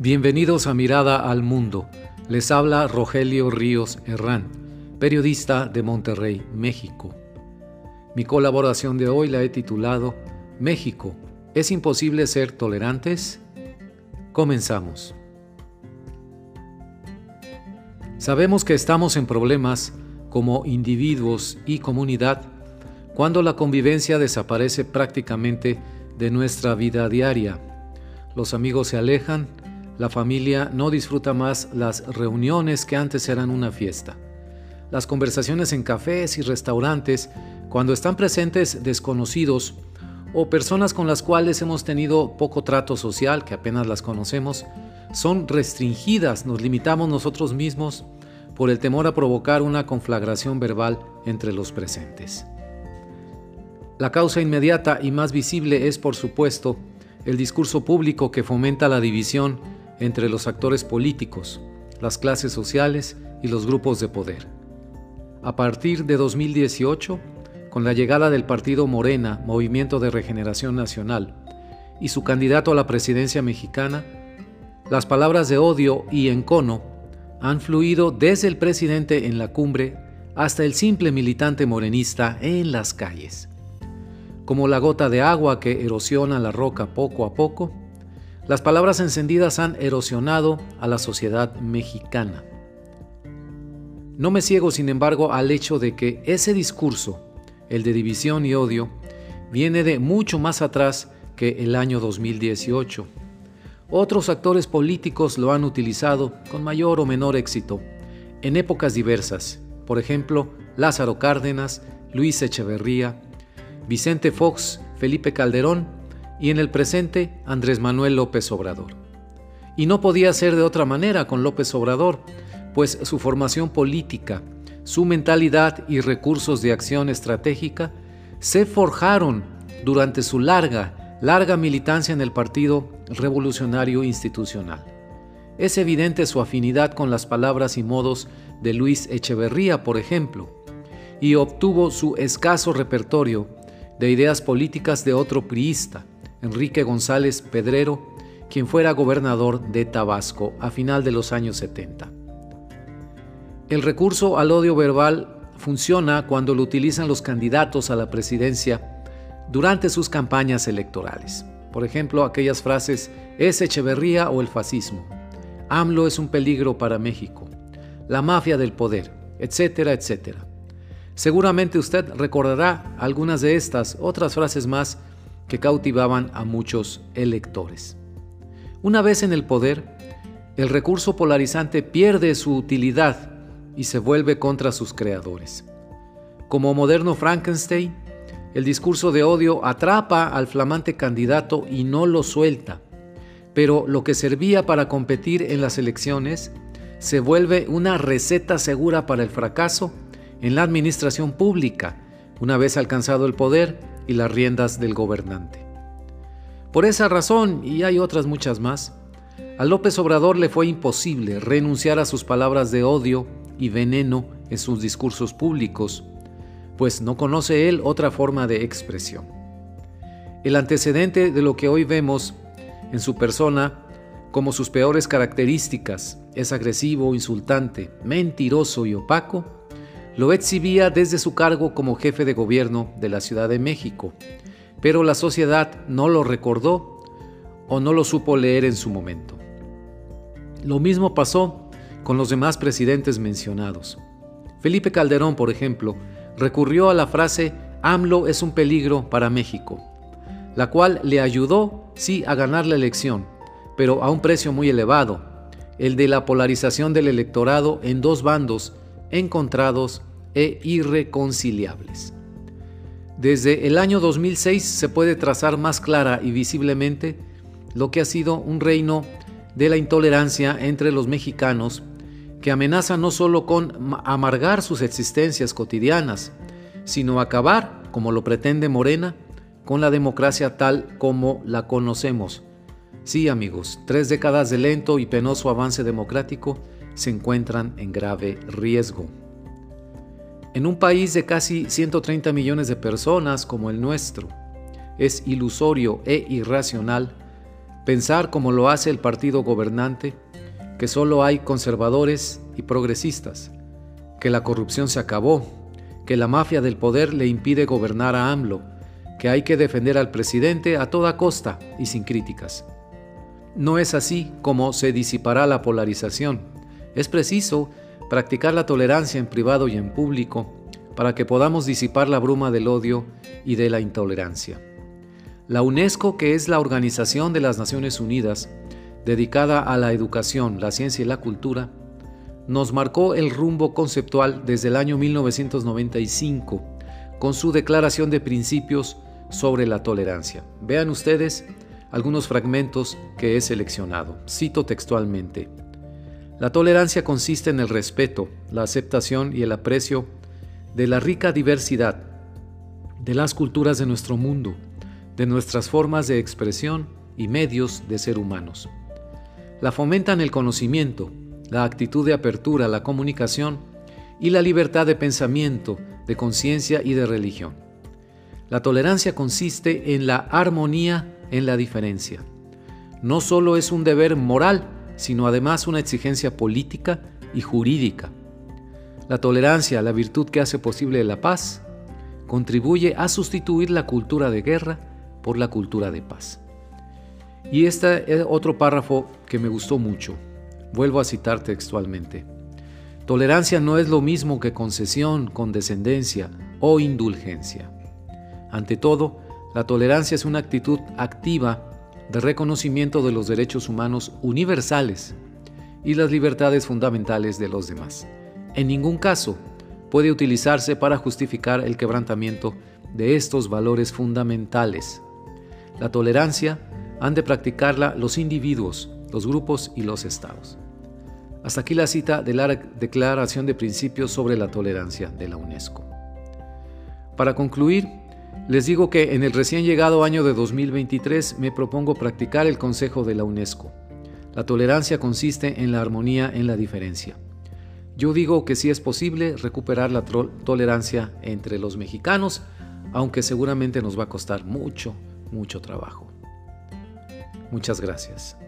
Bienvenidos a Mirada al Mundo. Les habla Rogelio Ríos Herrán, periodista de Monterrey, México. Mi colaboración de hoy la he titulado México, ¿es imposible ser tolerantes? Comenzamos. Sabemos que estamos en problemas como individuos y comunidad cuando la convivencia desaparece prácticamente de nuestra vida diaria. Los amigos se alejan, la familia no disfruta más las reuniones que antes eran una fiesta. Las conversaciones en cafés y restaurantes, cuando están presentes desconocidos o personas con las cuales hemos tenido poco trato social, que apenas las conocemos, son restringidas, nos limitamos nosotros mismos por el temor a provocar una conflagración verbal entre los presentes. La causa inmediata y más visible es, por supuesto, el discurso público que fomenta la división entre los actores políticos, las clases sociales y los grupos de poder. A partir de 2018, con la llegada del partido Morena, Movimiento de Regeneración Nacional, y su candidato a la presidencia mexicana, las palabras de odio y encono han fluido desde el presidente en la cumbre hasta el simple militante morenista en las calles. Como la gota de agua que erosiona la roca poco a poco, las palabras encendidas han erosionado a la sociedad mexicana. No me ciego, sin embargo, al hecho de que ese discurso, el de división y odio, viene de mucho más atrás que el año 2018. Otros actores políticos lo han utilizado con mayor o menor éxito en épocas diversas, por ejemplo, Lázaro Cárdenas, Luis Echeverría, Vicente Fox, Felipe Calderón y en el presente Andrés Manuel López Obrador. Y no podía ser de otra manera con López Obrador, pues su formación política, su mentalidad y recursos de acción estratégica se forjaron durante su larga, larga militancia en el Partido Revolucionario Institucional. Es evidente su afinidad con las palabras y modos de Luis Echeverría, por ejemplo, y obtuvo su escaso repertorio de ideas políticas de otro priista, Enrique González Pedrero, quien fuera gobernador de Tabasco a final de los años 70. El recurso al odio verbal funciona cuando lo utilizan los candidatos a la presidencia durante sus campañas electorales. Por ejemplo, aquellas frases es Echeverría o el fascismo. AMLO es un peligro para México. La mafia del poder, etcétera, etcétera. Seguramente usted recordará algunas de estas, otras frases más que cautivaban a muchos electores. Una vez en el poder, el recurso polarizante pierde su utilidad y se vuelve contra sus creadores. Como moderno Frankenstein, el discurso de odio atrapa al flamante candidato y no lo suelta, pero lo que servía para competir en las elecciones se vuelve una receta segura para el fracaso en la administración pública, una vez alcanzado el poder y las riendas del gobernante. Por esa razón, y hay otras muchas más, a López Obrador le fue imposible renunciar a sus palabras de odio y veneno en sus discursos públicos, pues no conoce él otra forma de expresión. El antecedente de lo que hoy vemos en su persona como sus peores características es agresivo, insultante, mentiroso y opaco, lo exhibía desde su cargo como jefe de gobierno de la Ciudad de México, pero la sociedad no lo recordó o no lo supo leer en su momento. Lo mismo pasó con los demás presidentes mencionados. Felipe Calderón, por ejemplo, recurrió a la frase AMLO es un peligro para México, la cual le ayudó, sí, a ganar la elección, pero a un precio muy elevado, el de la polarización del electorado en dos bandos encontrados e irreconciliables. Desde el año 2006 se puede trazar más clara y visiblemente lo que ha sido un reino de la intolerancia entre los mexicanos que amenaza no solo con amargar sus existencias cotidianas, sino acabar, como lo pretende Morena, con la democracia tal como la conocemos. Sí, amigos, tres décadas de lento y penoso avance democrático se encuentran en grave riesgo. En un país de casi 130 millones de personas como el nuestro, es ilusorio e irracional pensar como lo hace el partido gobernante, que solo hay conservadores y progresistas, que la corrupción se acabó, que la mafia del poder le impide gobernar a AMLO, que hay que defender al presidente a toda costa y sin críticas. No es así como se disipará la polarización. Es preciso practicar la tolerancia en privado y en público para que podamos disipar la bruma del odio y de la intolerancia. La UNESCO, que es la Organización de las Naciones Unidas, dedicada a la educación, la ciencia y la cultura, nos marcó el rumbo conceptual desde el año 1995 con su Declaración de Principios sobre la Tolerancia. Vean ustedes algunos fragmentos que he seleccionado. Cito textualmente. La tolerancia consiste en el respeto, la aceptación y el aprecio de la rica diversidad de las culturas de nuestro mundo, de nuestras formas de expresión y medios de ser humanos. La fomentan el conocimiento, la actitud de apertura, la comunicación y la libertad de pensamiento, de conciencia y de religión. La tolerancia consiste en la armonía en la diferencia. No solo es un deber moral, sino además una exigencia política y jurídica. La tolerancia, la virtud que hace posible la paz, contribuye a sustituir la cultura de guerra por la cultura de paz. Y este es otro párrafo que me gustó mucho. Vuelvo a citar textualmente. Tolerancia no es lo mismo que concesión, condescendencia o indulgencia. Ante todo, la tolerancia es una actitud activa de reconocimiento de los derechos humanos universales y las libertades fundamentales de los demás. En ningún caso puede utilizarse para justificar el quebrantamiento de estos valores fundamentales. La tolerancia han de practicarla los individuos, los grupos y los estados. Hasta aquí la cita de la Declaración de Principios sobre la Tolerancia de la UNESCO. Para concluir, les digo que en el recién llegado año de 2023 me propongo practicar el consejo de la UNESCO. La tolerancia consiste en la armonía en la diferencia. Yo digo que sí es posible recuperar la tolerancia entre los mexicanos, aunque seguramente nos va a costar mucho, mucho trabajo. Muchas gracias.